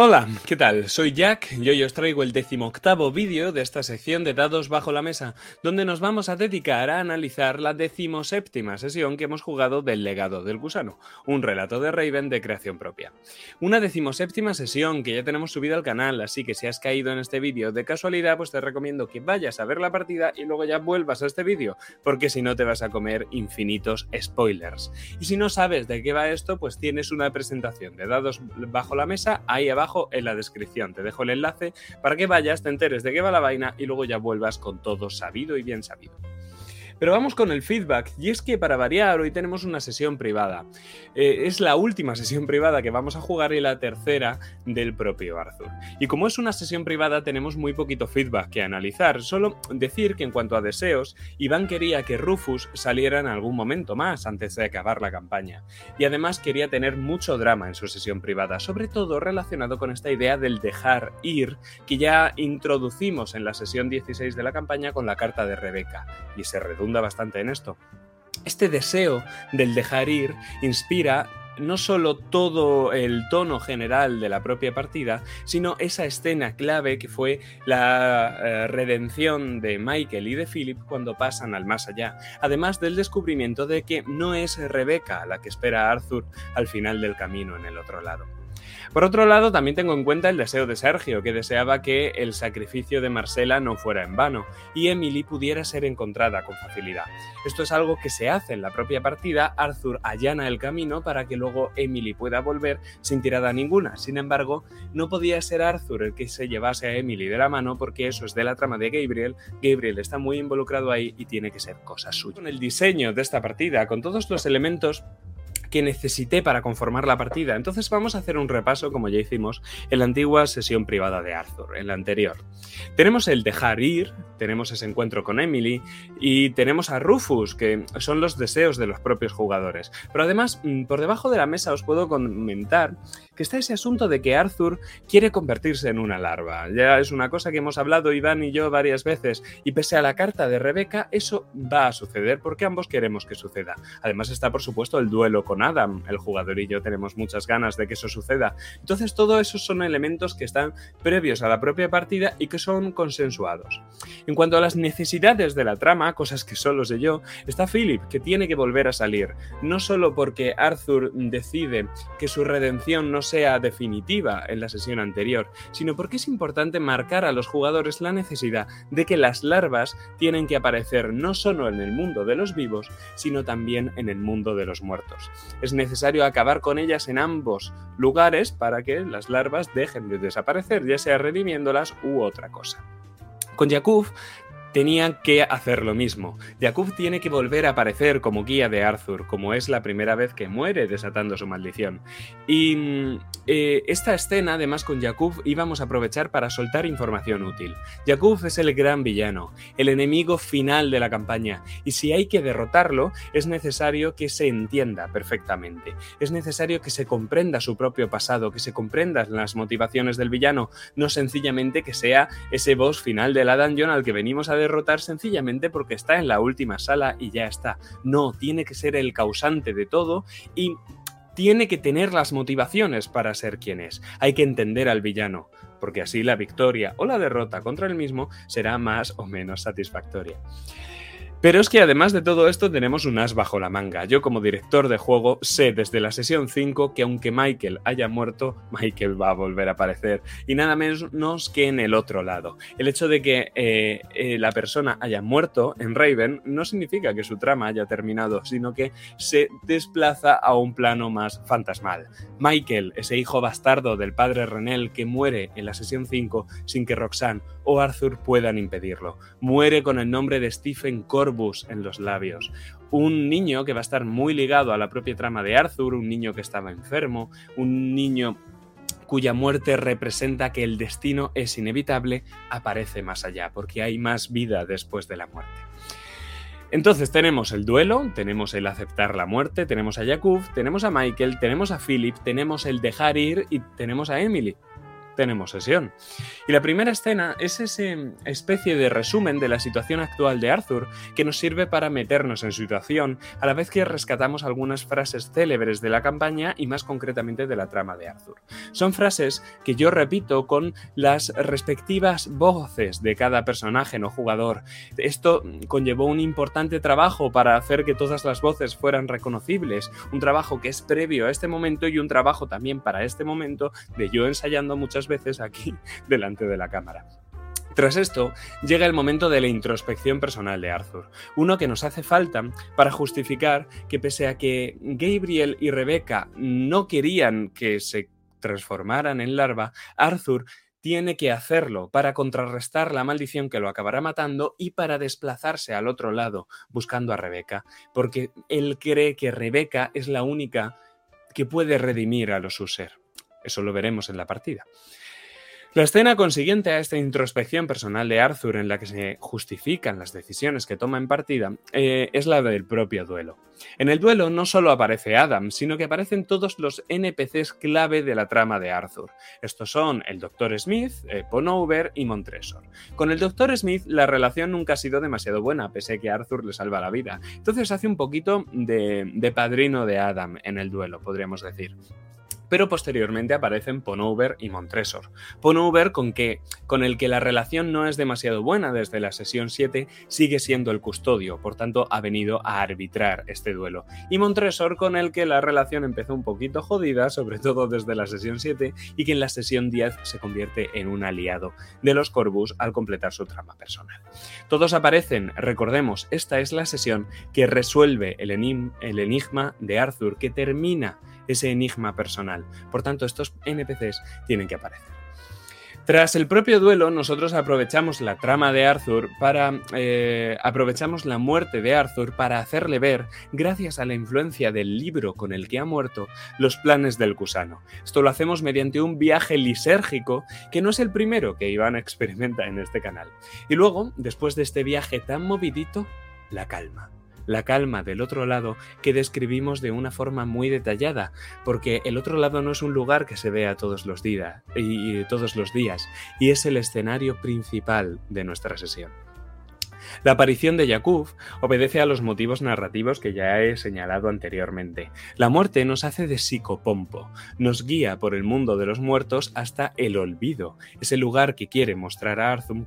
Hola, ¿qué tal? Soy Jack y hoy os traigo el decimoctavo vídeo de esta sección de dados bajo la mesa, donde nos vamos a dedicar a analizar la decimoséptima sesión que hemos jugado del legado del gusano, un relato de Raven de creación propia. Una decimoséptima sesión que ya tenemos subida al canal, así que si has caído en este vídeo de casualidad, pues te recomiendo que vayas a ver la partida y luego ya vuelvas a este vídeo, porque si no te vas a comer infinitos spoilers. Y si no sabes de qué va esto, pues tienes una presentación de dados bajo la mesa ahí abajo en la descripción. Te dejo el enlace para que vayas, te enteres de qué va la vaina y luego ya vuelvas con todo sabido y bien sabido. Pero vamos con el feedback, y es que para variar hoy tenemos una sesión privada. Eh, es la última sesión privada que vamos a jugar y la tercera del propio Arthur. Y como es una sesión privada tenemos muy poquito feedback que analizar, solo decir que en cuanto a deseos, Iván quería que Rufus saliera en algún momento más antes de acabar la campaña. Y además quería tener mucho drama en su sesión privada, sobre todo relacionado con esta idea del dejar ir que ya introducimos en la sesión 16 de la campaña con la carta de Rebeca. Y se redunda bastante en esto. Este deseo del dejar ir inspira no solo todo el tono general de la propia partida, sino esa escena clave que fue la eh, redención de Michael y de Philip cuando pasan al más allá, además del descubrimiento de que no es Rebeca la que espera a Arthur al final del camino en el otro lado. Por otro lado, también tengo en cuenta el deseo de Sergio, que deseaba que el sacrificio de Marcela no fuera en vano y Emily pudiera ser encontrada con facilidad. Esto es algo que se hace en la propia partida, Arthur allana el camino para que luego Emily pueda volver sin tirada ninguna. Sin embargo, no podía ser Arthur el que se llevase a Emily de la mano porque eso es de la trama de Gabriel. Gabriel está muy involucrado ahí y tiene que ser cosa suya. Con el diseño de esta partida, con todos los elementos que necesité para conformar la partida. Entonces vamos a hacer un repaso, como ya hicimos en la antigua sesión privada de Arthur, en la anterior. Tenemos el dejar ir, tenemos ese encuentro con Emily y tenemos a Rufus, que son los deseos de los propios jugadores. Pero además, mm, por debajo de la mesa os puedo comentar que está ese asunto de que Arthur quiere convertirse en una larva. Ya es una cosa que hemos hablado Iván y yo varias veces, y pese a la carta de Rebeca, eso va a suceder porque ambos queremos que suceda. Además está, por supuesto, el duelo con Adam. El jugador y yo tenemos muchas ganas de que eso suceda. Entonces, todo eso son elementos que están previos a la propia partida y que son consensuados. En cuanto a las necesidades de la trama, cosas que solo sé yo, está Philip, que tiene que volver a salir. No solo porque Arthur decide que su redención no sea definitiva en la sesión anterior, sino porque es importante marcar a los jugadores la necesidad de que las larvas tienen que aparecer no solo en el mundo de los vivos, sino también en el mundo de los muertos. Es necesario acabar con ellas en ambos lugares para que las larvas dejen de desaparecer, ya sea redimiéndolas u otra cosa. Con Yakub tenían que hacer lo mismo. Jakub tiene que volver a aparecer como guía de Arthur, como es la primera vez que muere desatando su maldición. Y mm, eh, esta escena, además con Jakub, íbamos a aprovechar para soltar información útil. Jakub es el gran villano, el enemigo final de la campaña, y si hay que derrotarlo, es necesario que se entienda perfectamente. Es necesario que se comprenda su propio pasado, que se comprendan las motivaciones del villano, no sencillamente que sea ese boss final de la dungeon al que venimos a derrotar sencillamente porque está en la última sala y ya está. No, tiene que ser el causante de todo y tiene que tener las motivaciones para ser quien es. Hay que entender al villano, porque así la victoria o la derrota contra el mismo será más o menos satisfactoria. Pero es que además de todo esto tenemos un as bajo la manga. Yo como director de juego sé desde la sesión 5 que aunque Michael haya muerto, Michael va a volver a aparecer. Y nada menos que en el otro lado. El hecho de que eh, eh, la persona haya muerto en Raven no significa que su trama haya terminado, sino que se desplaza a un plano más fantasmal. Michael, ese hijo bastardo del padre Renel que muere en la sesión 5 sin que Roxanne o Arthur puedan impedirlo. Muere con el nombre de Stephen En los labios. Un niño que va a estar muy ligado a la propia trama de Arthur, un niño que estaba enfermo, un niño cuya muerte representa que el destino es inevitable, aparece más allá, porque hay más vida después de la muerte. Entonces tenemos el duelo, tenemos el aceptar la muerte, tenemos a Jakub, tenemos a Michael, tenemos a Philip, tenemos el dejar ir y tenemos a Emily. Tenemos sesión. Y la primera escena es ese especie de resumen de la situación actual de Arthur que nos sirve para meternos en situación a la vez que rescatamos algunas frases célebres de la campaña y más concretamente de la trama de Arthur. Son frases que yo repito con las respectivas voces de cada personaje no jugador. Esto conllevó un importante trabajo para hacer que todas las voces fueran reconocibles, un trabajo que es previo a este momento y un trabajo también para este momento de yo ensayando muchas veces aquí delante de la cámara. Tras esto, llega el momento de la introspección personal de Arthur, uno que nos hace falta para justificar que pese a que Gabriel y Rebecca no querían que se transformaran en larva, Arthur tiene que hacerlo para contrarrestar la maldición que lo acabará matando y para desplazarse al otro lado, buscando a Rebeca, porque él cree que Rebeca es la única que puede redimir a los User. Eso lo veremos en la partida. La escena consiguiente a esta introspección personal de Arthur en la que se justifican las decisiones que toma en partida eh, es la del propio duelo. En el duelo no solo aparece Adam, sino que aparecen todos los NPCs clave de la trama de Arthur. Estos son el Dr. Smith, eh, Ponover y Montresor. Con el Dr. Smith la relación nunca ha sido demasiado buena, pese a que Arthur le salva la vida. Entonces hace un poquito de padrino de Adam en el duelo, podríamos decir pero posteriormente aparecen Ponover y Montresor. Ponover, con, que, con el que la relación no es demasiado buena desde la sesión 7, sigue siendo el custodio, por tanto ha venido a arbitrar este duelo. Y Montresor, con el que la relación empezó un poquito jodida, sobre todo desde la sesión 7, y que en la sesión 10 se convierte en un aliado de los Corvus al completar su trama personal. Todos aparecen, recordemos, esta es la sesión que resuelve el, el enigma de Arthur, que termina ese enigma personal. Por tanto, estos NPCs tienen que aparecer. Tras el propio duelo, nosotros aprovechamos la trama de Arthur para. Eh, aprovechamos la muerte de Arthur para hacerle ver, gracias a la influencia del libro con el que ha muerto, los planes del gusano. Esto lo hacemos mediante un viaje lisérgico que no es el primero que Iván experimenta en este canal. Y luego, después de este viaje tan movidito, la calma la calma del otro lado que describimos de una forma muy detallada, porque el otro lado no es un lugar que se vea todos los días y, todos los días, y es el escenario principal de nuestra sesión. La aparición de Yakub obedece a los motivos narrativos que ya he señalado anteriormente. La muerte nos hace de psicopompo, nos guía por el mundo de los muertos hasta el olvido, ese lugar que quiere mostrar a Arthur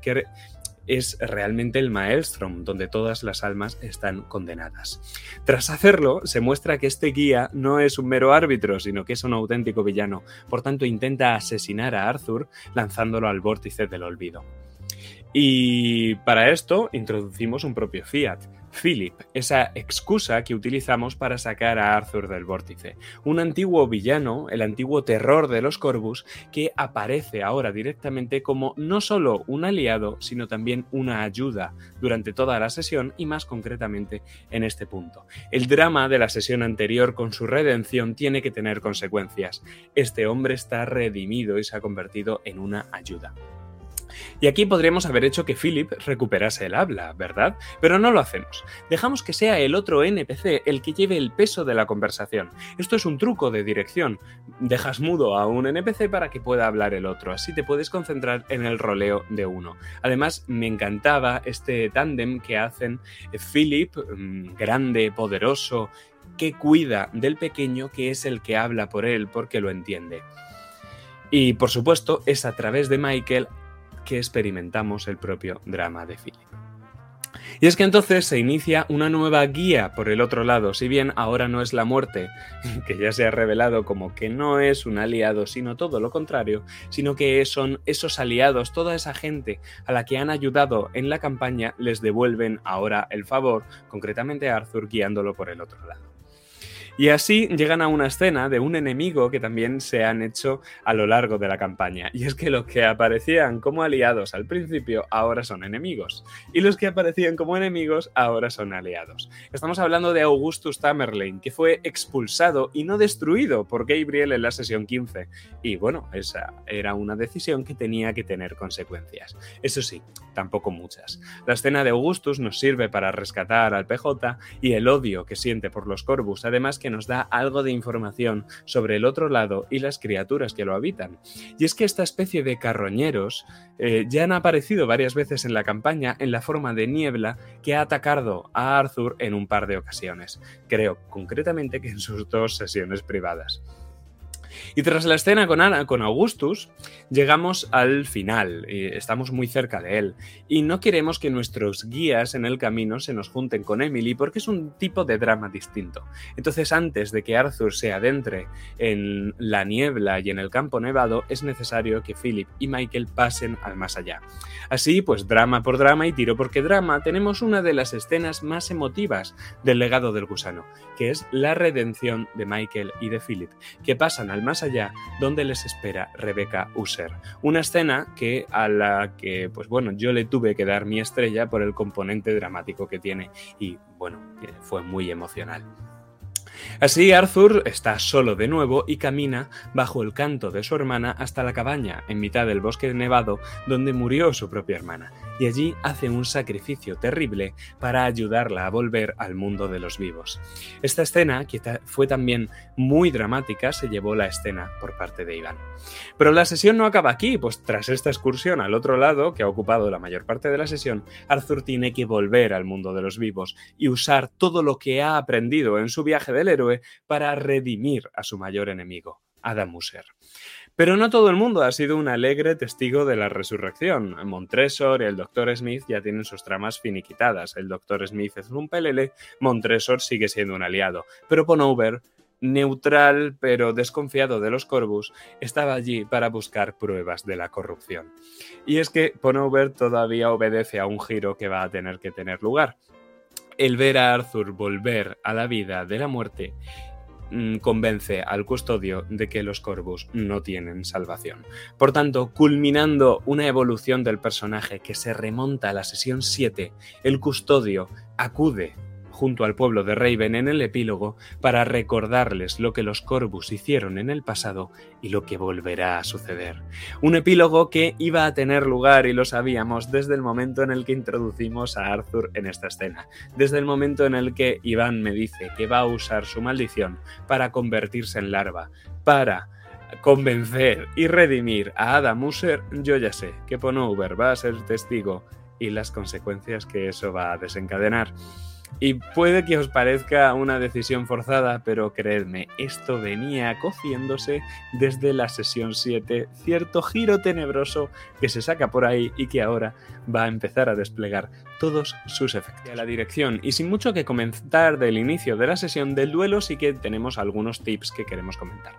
es realmente el Maelstrom, donde todas las almas están condenadas. Tras hacerlo, se muestra que este guía no es un mero árbitro, sino que es un auténtico villano, por tanto intenta asesinar a Arthur lanzándolo al vórtice del olvido. Y para esto introducimos un propio Fiat, Philip, esa excusa que utilizamos para sacar a Arthur del vórtice. Un antiguo villano, el antiguo terror de los Corvus, que aparece ahora directamente como no solo un aliado, sino también una ayuda durante toda la sesión y más concretamente en este punto. El drama de la sesión anterior con su redención tiene que tener consecuencias. Este hombre está redimido y se ha convertido en una ayuda. Y aquí podríamos haber hecho que Philip recuperase el habla, ¿verdad? Pero no lo hacemos. Dejamos que sea el otro NPC el que lleve el peso de la conversación. Esto es un truco de dirección. Dejas mudo a un NPC para que pueda hablar el otro, así te puedes concentrar en el roleo de uno. Además, me encantaba este tándem que hacen Philip, mm, grande, poderoso, que cuida del pequeño que es el que habla por él porque lo entiende. Y por supuesto es a través de Michael que experimentamos el propio drama de Philip. Y es que entonces se inicia una nueva guía por el otro lado, si bien ahora no es la muerte, que ya se ha revelado como que no es un aliado, sino todo lo contrario, sino que son esos aliados, toda esa gente a la que han ayudado en la campaña, les devuelven ahora el favor, concretamente a Arthur guiándolo por el otro lado. Y así llegan a una escena de un enemigo que también se han hecho a lo largo de la campaña. Y es que los que aparecían como aliados al principio ahora son enemigos. Y los que aparecían como enemigos ahora son aliados. Estamos hablando de Augustus Tamerlane, que fue expulsado y no destruido por Gabriel en la sesión 15. Y bueno, esa era una decisión que tenía que tener consecuencias. Eso sí, tampoco muchas. La escena de Augustus nos sirve para rescatar al PJ y el odio que siente por los Corvus, además que nos da algo de información sobre el otro lado y las criaturas que lo habitan. Y es que esta especie de carroñeros eh, ya han aparecido varias veces en la campaña en la forma de niebla que ha atacado a Arthur en un par de ocasiones. Creo concretamente que en sus dos sesiones privadas. Y tras la escena con, Ana, con Augustus, llegamos al final, estamos muy cerca de él, y no queremos que nuestros guías en el camino se nos junten con Emily porque es un tipo de drama distinto. Entonces, antes de que Arthur se adentre en la niebla y en el campo nevado, es necesario que Philip y Michael pasen al más allá. Así, pues drama por drama y tiro porque drama, tenemos una de las escenas más emotivas del legado del gusano, que es la redención de Michael y de Philip, que pasan más allá donde les espera Rebecca User. Una escena que a la que, pues bueno, yo le tuve que dar mi estrella por el componente dramático que tiene y bueno, fue muy emocional. Así Arthur está solo de nuevo y camina bajo el canto de su hermana hasta la cabaña en mitad del bosque nevado donde murió su propia hermana, y allí hace un sacrificio terrible para ayudarla a volver al mundo de los vivos. Esta escena, que fue también muy dramática, se llevó la escena por parte de Iván. Pero la sesión no acaba aquí, pues tras esta excursión al otro lado, que ha ocupado la mayor parte de la sesión, Arthur tiene que volver al mundo de los vivos y usar todo lo que ha aprendido en su viaje del héroe para redimir a su mayor enemigo, Adam Muser. Pero no todo el mundo ha sido un alegre testigo de la resurrección. Montresor y el Dr. Smith ya tienen sus tramas finiquitadas. El Dr. Smith es un pelele, Montresor sigue siendo un aliado. Pero Ponover, neutral pero desconfiado de los Corvus, estaba allí para buscar pruebas de la corrupción. Y es que Ponover todavía obedece a un giro que va a tener que tener lugar. El ver a Arthur volver a la vida de la muerte Mm, convence al custodio de que los Corvus no tienen salvación. Por tanto, culminando una evolución del personaje que se remonta a la sesión 7, el custodio acude junto al pueblo de Raven en el epílogo para recordarles lo que los Corvus hicieron en el pasado y lo que volverá a suceder. Un epílogo que iba a tener lugar, y lo sabíamos, desde el momento en el que introducimos a Arthur en esta escena, desde el momento en el que Iván me dice que va a usar su maldición para convertirse en larva, para convencer y redimir a Adam User, yo ya sé que Ponover va a ser testigo y las consecuencias que eso va a desencadenar. Y puede que os parezca una decisión forzada, pero creedme, esto venía cociéndose desde la sesión 7, cierto giro tenebroso que se saca por ahí y que ahora va a empezar a desplegar todos sus efectos. A la dirección, y sin mucho que comentar del inicio de la sesión del duelo, sí que tenemos algunos tips que queremos comentar.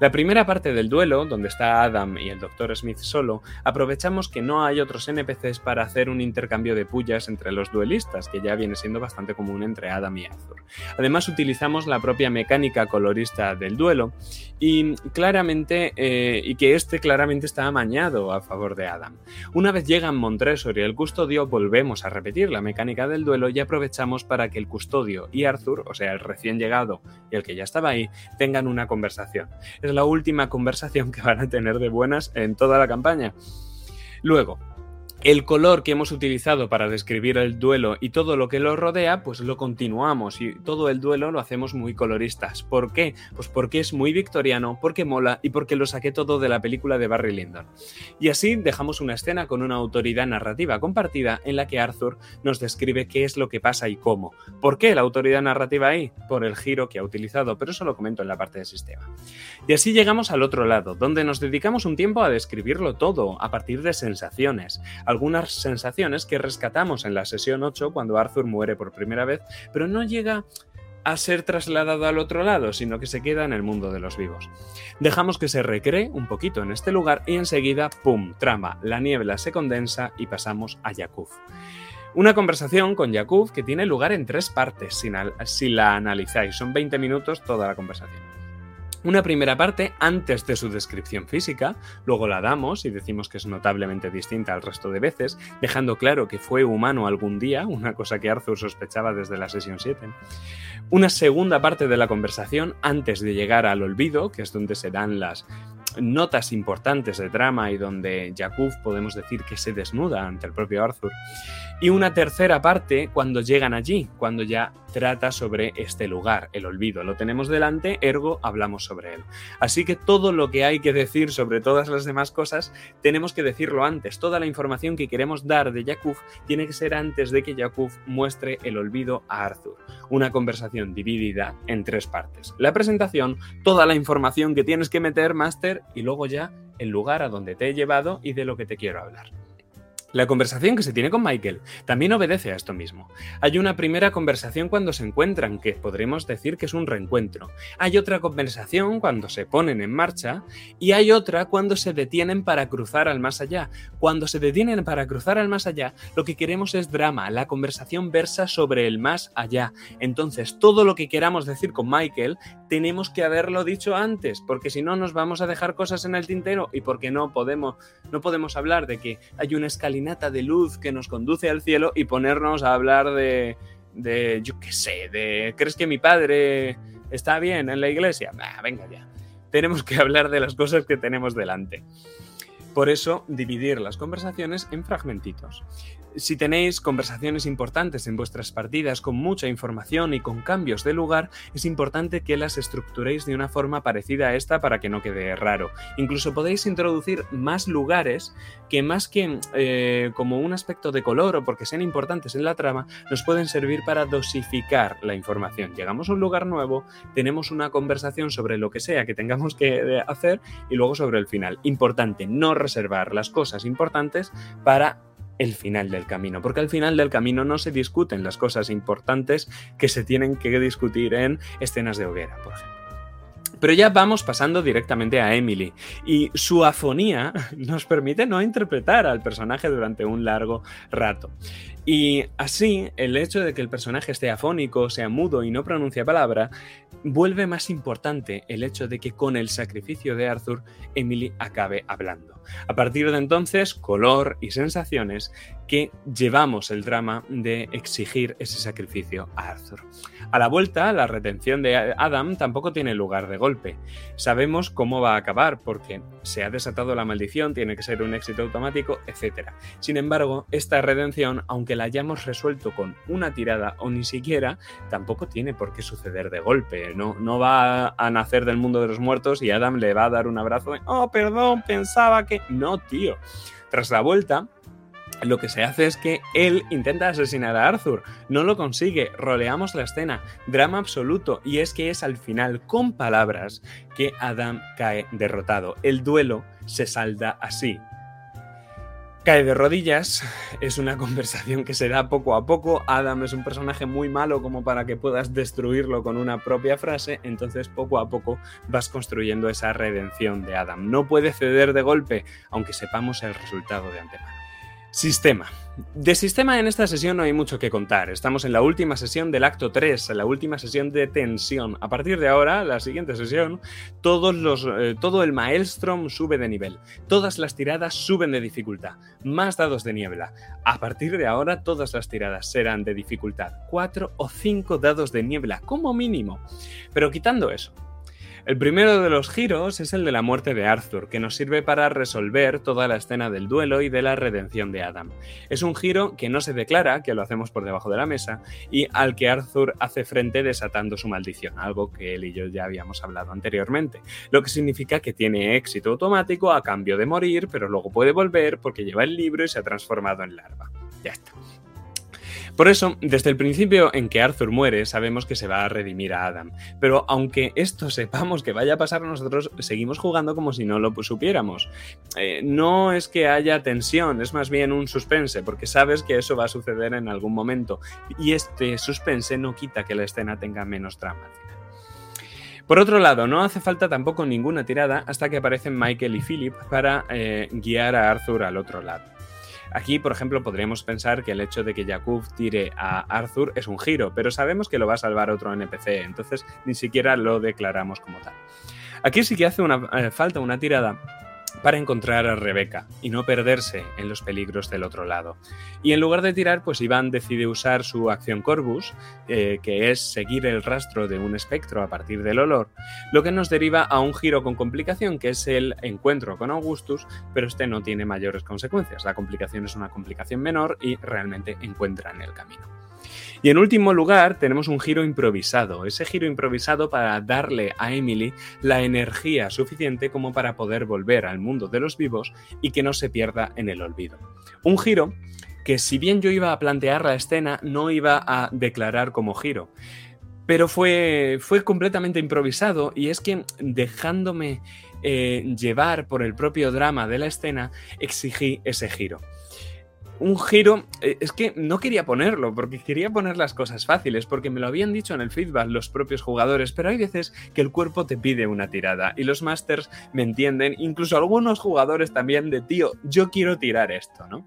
La primera parte del duelo, donde está Adam y el Dr. Smith solo, aprovechamos que no hay otros NPCs para hacer un intercambio de pullas entre los duelistas, que ya viene siendo bastante común entre Adam y Arthur. Además, utilizamos la propia mecánica colorista del duelo y claramente, eh, y que este claramente está amañado a favor de Adam. Una vez llegan Montresor y el custodio, volvemos a repetir la mecánica del duelo y aprovechamos para que el custodio y Arthur, o sea, el recién llegado y el que ya estaba ahí, tengan una conversación. Es la última conversación que van a tener de buenas en toda la campaña. Luego, el color que hemos utilizado para describir el duelo y todo lo que lo rodea, pues lo continuamos y todo el duelo lo hacemos muy coloristas. ¿Por qué? Pues porque es muy victoriano, porque mola y porque lo saqué todo de la película de Barry Lyndon. Y así dejamos una escena con una autoridad narrativa compartida en la que Arthur nos describe qué es lo que pasa y cómo. ¿Por qué la autoridad narrativa ahí? Por el giro que ha utilizado, pero eso lo comento en la parte de sistema. Y así llegamos al otro lado, donde nos dedicamos un tiempo a describirlo todo, a partir de sensaciones algunas sensaciones que rescatamos en la sesión 8 cuando Arthur muere por primera vez, pero no llega a ser trasladado al otro lado, sino que se queda en el mundo de los vivos. Dejamos que se recree un poquito en este lugar y enseguida, ¡pum!, trama, la niebla se condensa y pasamos a Yakuf. Una conversación con Yakuf que tiene lugar en tres partes, si la analizáis. Son 20 minutos toda la conversación. Una primera parte antes de su descripción física, luego la damos y decimos que es notablemente distinta al resto de veces, dejando claro que fue humano algún día, una cosa que Arthur sospechaba desde la sesión 7. Una segunda parte de la conversación antes de llegar al olvido, que es donde se dan las notas importantes de trama y donde Jakub podemos decir que se desnuda ante el propio Arthur. Y una tercera parte cuando llegan allí, cuando ya trata sobre este lugar, el olvido. Lo tenemos delante, ergo hablamos sobre él. Así que todo lo que hay que decir sobre todas las demás cosas, tenemos que decirlo antes. Toda la información que queremos dar de Yakuf tiene que ser antes de que Yakuf muestre el olvido a Arthur. Una conversación dividida en tres partes. La presentación, toda la información que tienes que meter, Master, y luego ya el lugar a donde te he llevado y de lo que te quiero hablar. La conversación que se tiene con Michael también obedece a esto mismo. Hay una primera conversación cuando se encuentran, que podremos decir que es un reencuentro. Hay otra conversación cuando se ponen en marcha y hay otra cuando se detienen para cruzar al más allá. Cuando se detienen para cruzar al más allá, lo que queremos es drama. La conversación versa sobre el más allá. Entonces, todo lo que queramos decir con Michael, tenemos que haberlo dicho antes, porque si no nos vamos a dejar cosas en el tintero y porque no podemos, no podemos hablar de que hay una de luz que nos conduce al cielo y ponernos a hablar de, de yo qué sé, de, ¿crees que mi padre está bien en la iglesia? venga ya. Tenemos que hablar de las cosas que tenemos delante. Por eso, dividir las conversaciones en fragmentitos. Si tenéis conversaciones importantes en vuestras partidas con mucha información y con cambios de lugar, es importante que las estructuréis de una forma parecida a esta para que no quede raro. Incluso podéis introducir más lugares que más que eh, como un aspecto de color o porque sean importantes en la trama, nos pueden servir para dosificar la información. Llegamos a un lugar nuevo, tenemos una conversación sobre lo que sea que tengamos que eh, hacer y luego sobre el final. Importante, no reservar las cosas importantes para el final del camino, porque al final del camino no se discuten las cosas importantes que se tienen que discutir en escenas de hoguera, por ejemplo. Pero ya vamos pasando directamente a Emily y su afonía nos permite no interpretar al personaje durante un largo rato. Y así, el hecho de que el personaje esté afónico, sea mudo y no pronuncia palabra, vuelve más importante el hecho de que con el sacrificio de Arthur, Emily acabe hablando. A partir de entonces, color y sensaciones que llevamos el drama de exigir ese sacrificio a Arthur. A la vuelta, la retención de Adam tampoco tiene lugar de golpe. Sabemos cómo va a acabar porque se ha desatado la maldición, tiene que ser un éxito automático, etc. Sin embargo, esta redención, aunque la hayamos resuelto con una tirada o ni siquiera, tampoco tiene por qué suceder de golpe. No, no va a nacer del mundo de los muertos y Adam le va a dar un abrazo de, oh, perdón, pensaba que... No, tío. Tras la vuelta, lo que se hace es que él intenta asesinar a Arthur, no lo consigue, roleamos la escena, drama absoluto, y es que es al final, con palabras, que Adam cae derrotado. El duelo se salda así. Cae de rodillas, es una conversación que se da poco a poco, Adam es un personaje muy malo como para que puedas destruirlo con una propia frase, entonces poco a poco vas construyendo esa redención de Adam. No puede ceder de golpe, aunque sepamos el resultado de antemano. Sistema. De sistema en esta sesión no hay mucho que contar. Estamos en la última sesión del acto 3, en la última sesión de tensión. A partir de ahora, la siguiente sesión, todos los, eh, todo el maelstrom sube de nivel. Todas las tiradas suben de dificultad. Más dados de niebla. A partir de ahora, todas las tiradas serán de dificultad 4 o 5 dados de niebla, como mínimo. Pero quitando eso, el primero de los giros es el de la muerte de Arthur, que nos sirve para resolver toda la escena del duelo y de la redención de Adam. Es un giro que no se declara, que lo hacemos por debajo de la mesa, y al que Arthur hace frente desatando su maldición, algo que él y yo ya habíamos hablado anteriormente, lo que significa que tiene éxito automático a cambio de morir, pero luego puede volver porque lleva el libro y se ha transformado en larva. Ya está. Por eso, desde el principio en que Arthur muere, sabemos que se va a redimir a Adam. Pero aunque esto sepamos que vaya a pasar, nosotros seguimos jugando como si no lo supiéramos. Eh, no es que haya tensión, es más bien un suspense, porque sabes que eso va a suceder en algún momento. Y este suspense no quita que la escena tenga menos trama. Por otro lado, no hace falta tampoco ninguna tirada hasta que aparecen Michael y Philip para eh, guiar a Arthur al otro lado. Aquí, por ejemplo, podríamos pensar que el hecho de que Jakub tire a Arthur es un giro, pero sabemos que lo va a salvar otro NPC, entonces ni siquiera lo declaramos como tal. Aquí sí que hace eh, falta una tirada para encontrar a Rebeca y no perderse en los peligros del otro lado. Y en lugar de tirar, pues Iván decide usar su acción Corvus, eh, que es seguir el rastro de un espectro a partir del olor, lo que nos deriva a un giro con complicación, que es el encuentro con Augustus, pero este no tiene mayores consecuencias. La complicación es una complicación menor y realmente encuentran el camino. Y en último lugar, tenemos un giro improvisado. Ese giro improvisado para darle a Emily la energía suficiente como para poder volver al mundo de los vivos y que no se pierda en el olvido. Un giro que si bien yo iba a plantear la escena, no iba a declarar como giro. Pero fue, fue completamente improvisado y es que dejándome eh, llevar por el propio drama de la escena, exigí ese giro un giro, eh, es que no quería ponerlo, porque quería poner las cosas fáciles, porque me lo habían dicho en el feedback los propios jugadores, pero hay veces que el cuerpo te pide una tirada y los masters me entienden, incluso algunos jugadores también de, tío, yo quiero tirar esto, ¿no?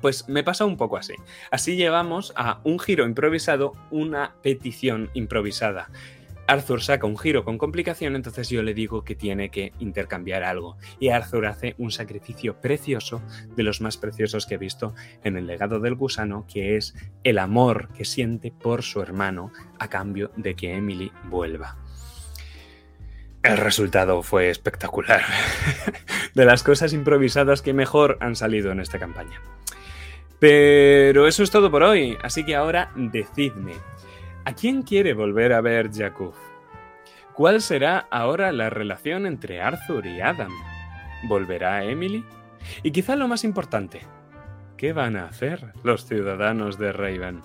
Pues me pasa un poco así. Así llevamos a un giro improvisado, una petición improvisada. Arthur saca un giro con complicación, entonces yo le digo que tiene que intercambiar algo. Y Arthur hace un sacrificio precioso, de los más preciosos que he visto en el legado del gusano, que es el amor que siente por su hermano a cambio de que Emily vuelva. El resultado fue espectacular. de las cosas improvisadas que mejor han salido en esta campaña. Pero eso es todo por hoy, así que ahora decidme, ¿A quién quiere volver a ver Jakub? ¿Cuál será ahora la relación entre Arthur y Adam? ¿Volverá Emily? Y quizá lo más importante, ¿qué van a hacer los ciudadanos de Raven?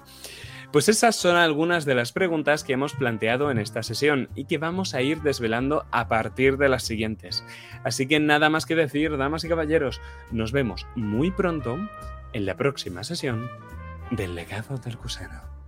Pues esas son algunas de las preguntas que hemos planteado en esta sesión y que vamos a ir desvelando a partir de las siguientes. Así que nada más que decir, damas y caballeros, nos vemos muy pronto en la próxima sesión del legado del gusano.